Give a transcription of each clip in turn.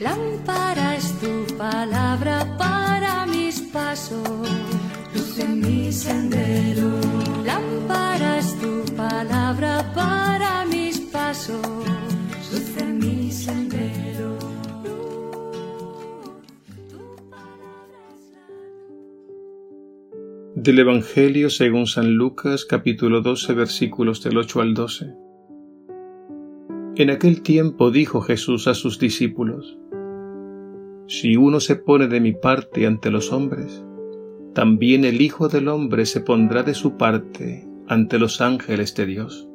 Lámpara es tu palabra para mis pasos, luz en mi sendero. Lámpara es tu palabra para mis pasos, luz en mi sendero. Del Evangelio según San Lucas capítulo 12 versículos del 8 al 12. En aquel tiempo dijo Jesús a sus discípulos, Si uno se pone de mi parte ante los hombres, también el Hijo del Hombre se pondrá de su parte ante los ángeles de Dios.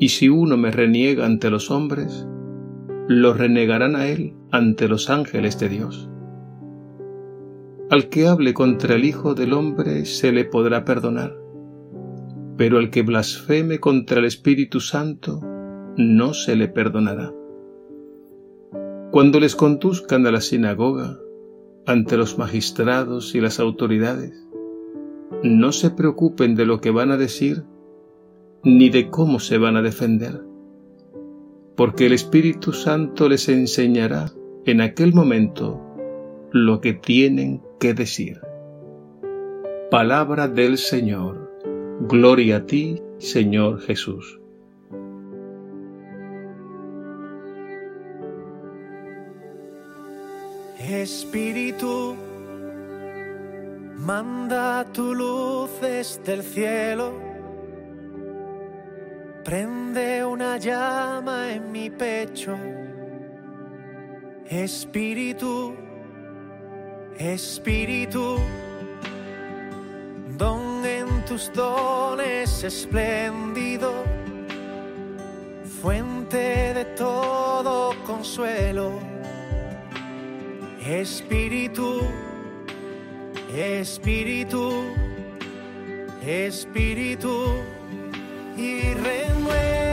Y si uno me reniega ante los hombres, lo renegarán a él ante los ángeles de Dios. Al que hable contra el Hijo del Hombre se le podrá perdonar, pero al que blasfeme contra el Espíritu Santo no se le perdonará. Cuando les conduzcan a la sinagoga, ante los magistrados y las autoridades, no se preocupen de lo que van a decir ni de cómo se van a defender, porque el Espíritu Santo les enseñará en aquel momento lo que tienen que decir. Palabra del Señor. Gloria a ti, Señor Jesús. Espíritu, manda tu luz desde el cielo, prende una llama en mi pecho. Espíritu, Espíritu, don en tus dones espléndido, fuente de todo consuelo. Espíritu, Espíritu, Espíritu, y renueva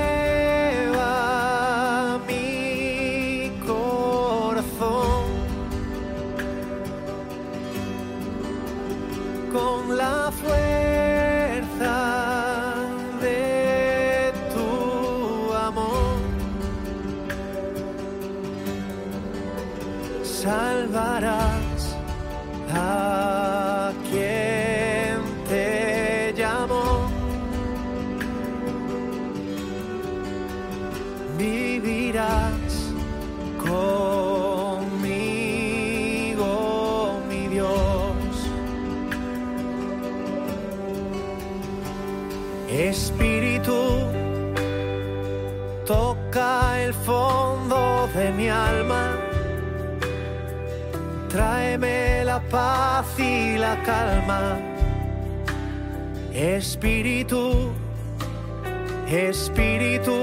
Salvarás a quien te llamó. Vivirás conmigo, mi Dios. Espíritu, toca el fondo de mi alma. Tráeme la paz y la calma. Espíritu, Espíritu,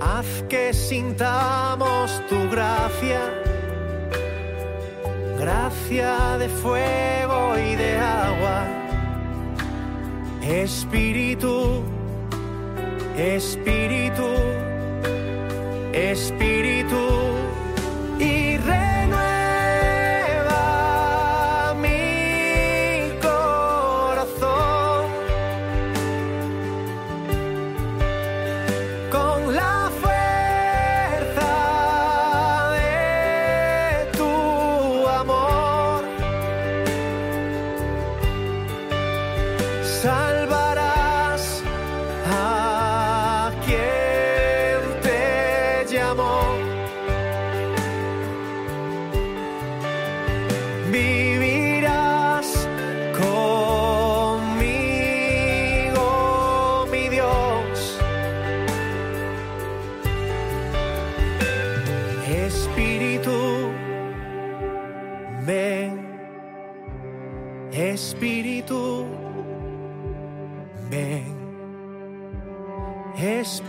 haz que sintamos tu gracia, gracia de fuego y de agua. Espíritu, Espíritu, Espíritu,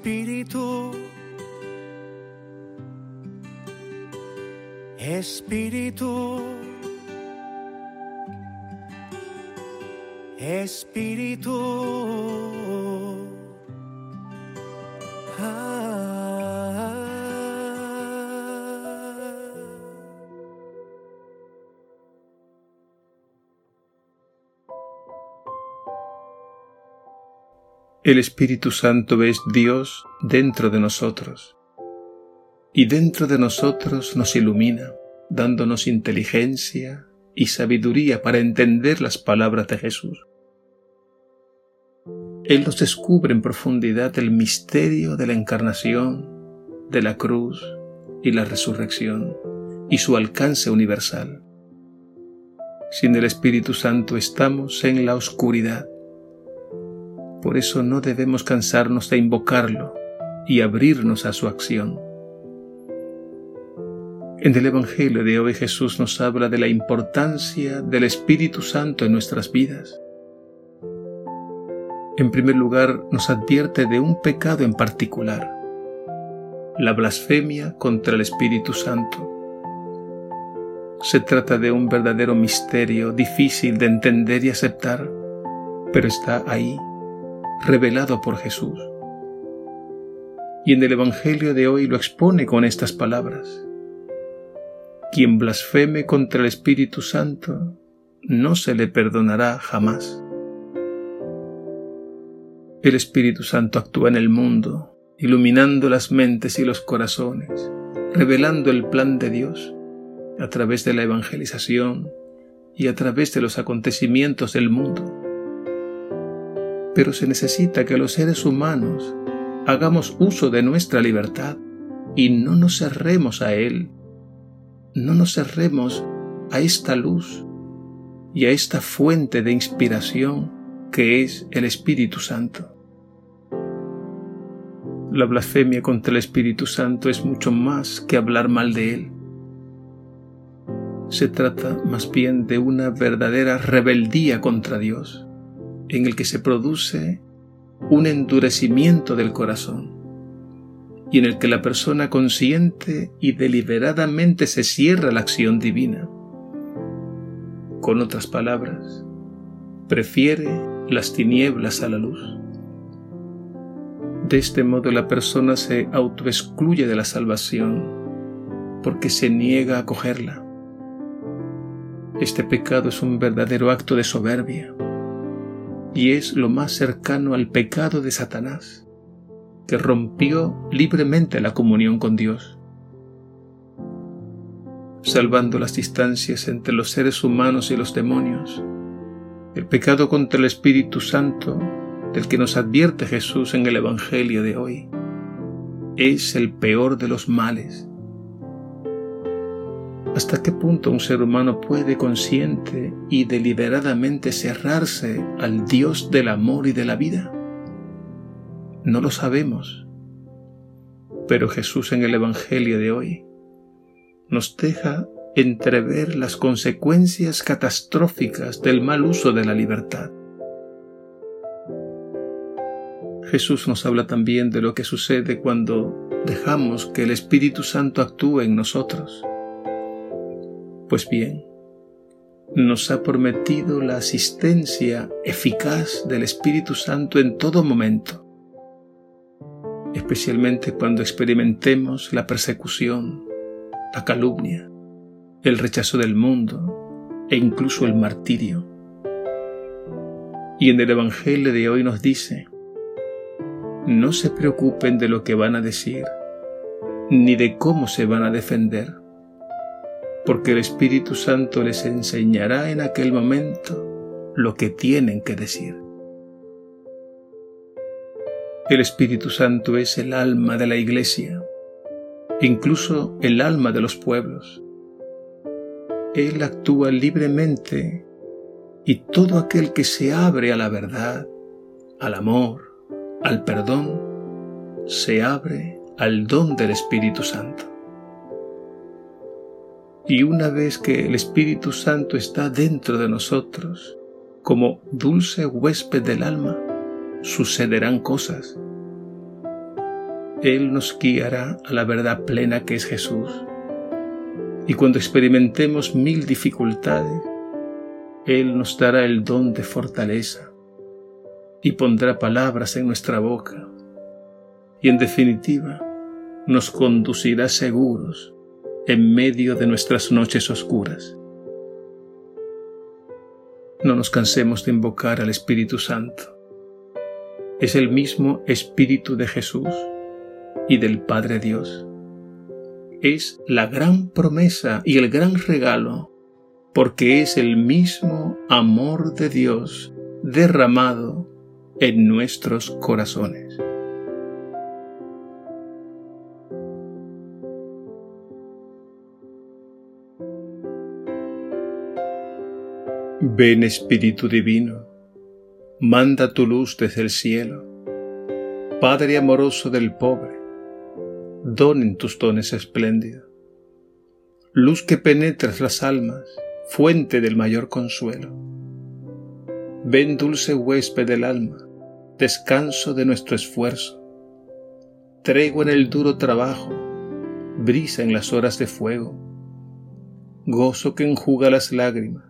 Espíritu, Espíritu, Espíritu. El Espíritu Santo es Dios dentro de nosotros. Y dentro de nosotros nos ilumina, dándonos inteligencia y sabiduría para entender las palabras de Jesús. Él nos descubre en profundidad el misterio de la encarnación, de la cruz y la resurrección, y su alcance universal. Sin el Espíritu Santo estamos en la oscuridad por eso no debemos cansarnos de invocarlo y abrirnos a su acción. En el Evangelio de hoy Jesús nos habla de la importancia del Espíritu Santo en nuestras vidas. En primer lugar, nos advierte de un pecado en particular, la blasfemia contra el Espíritu Santo. Se trata de un verdadero misterio difícil de entender y aceptar, pero está ahí revelado por Jesús. Y en el Evangelio de hoy lo expone con estas palabras. Quien blasfeme contra el Espíritu Santo no se le perdonará jamás. El Espíritu Santo actúa en el mundo, iluminando las mentes y los corazones, revelando el plan de Dios a través de la evangelización y a través de los acontecimientos del mundo pero se necesita que los seres humanos hagamos uso de nuestra libertad y no nos cerremos a Él, no nos cerremos a esta luz y a esta fuente de inspiración que es el Espíritu Santo. La blasfemia contra el Espíritu Santo es mucho más que hablar mal de Él. Se trata más bien de una verdadera rebeldía contra Dios en el que se produce un endurecimiento del corazón y en el que la persona consciente y deliberadamente se cierra la acción divina. Con otras palabras, prefiere las tinieblas a la luz. De este modo la persona se autoexcluye de la salvación porque se niega a cogerla. Este pecado es un verdadero acto de soberbia y es lo más cercano al pecado de Satanás, que rompió libremente la comunión con Dios. Salvando las distancias entre los seres humanos y los demonios, el pecado contra el Espíritu Santo, del que nos advierte Jesús en el Evangelio de hoy, es el peor de los males ¿Hasta qué punto un ser humano puede consciente y deliberadamente cerrarse al Dios del amor y de la vida? No lo sabemos. Pero Jesús en el Evangelio de hoy nos deja entrever las consecuencias catastróficas del mal uso de la libertad. Jesús nos habla también de lo que sucede cuando dejamos que el Espíritu Santo actúe en nosotros pues bien, nos ha prometido la asistencia eficaz del Espíritu Santo en todo momento, especialmente cuando experimentemos la persecución, la calumnia, el rechazo del mundo e incluso el martirio. Y en el Evangelio de hoy nos dice, no se preocupen de lo que van a decir, ni de cómo se van a defender porque el Espíritu Santo les enseñará en aquel momento lo que tienen que decir. El Espíritu Santo es el alma de la Iglesia, incluso el alma de los pueblos. Él actúa libremente y todo aquel que se abre a la verdad, al amor, al perdón, se abre al don del Espíritu Santo. Y una vez que el Espíritu Santo está dentro de nosotros, como dulce huésped del alma, sucederán cosas. Él nos guiará a la verdad plena que es Jesús. Y cuando experimentemos mil dificultades, Él nos dará el don de fortaleza y pondrá palabras en nuestra boca. Y en definitiva, nos conducirá seguros en medio de nuestras noches oscuras. No nos cansemos de invocar al Espíritu Santo. Es el mismo Espíritu de Jesús y del Padre Dios. Es la gran promesa y el gran regalo, porque es el mismo amor de Dios derramado en nuestros corazones. Ven Espíritu Divino, manda tu luz desde el cielo, Padre amoroso del pobre, donen tus dones espléndidos, luz que penetras las almas, fuente del mayor consuelo. Ven dulce huésped del alma, descanso de nuestro esfuerzo, tregua en el duro trabajo, brisa en las horas de fuego, gozo que enjuga las lágrimas,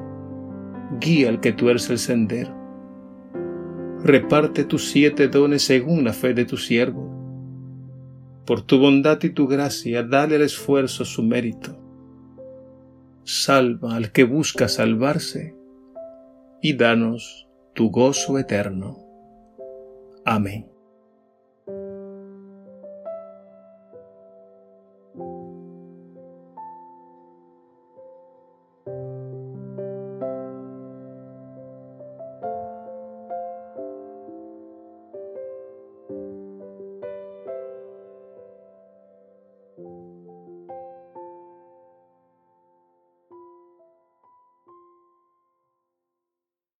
guía al que tuerce el sendero. Reparte tus siete dones según la fe de tu siervo. Por tu bondad y tu gracia, dale al esfuerzo su mérito. Salva al que busca salvarse y danos tu gozo eterno. Amén.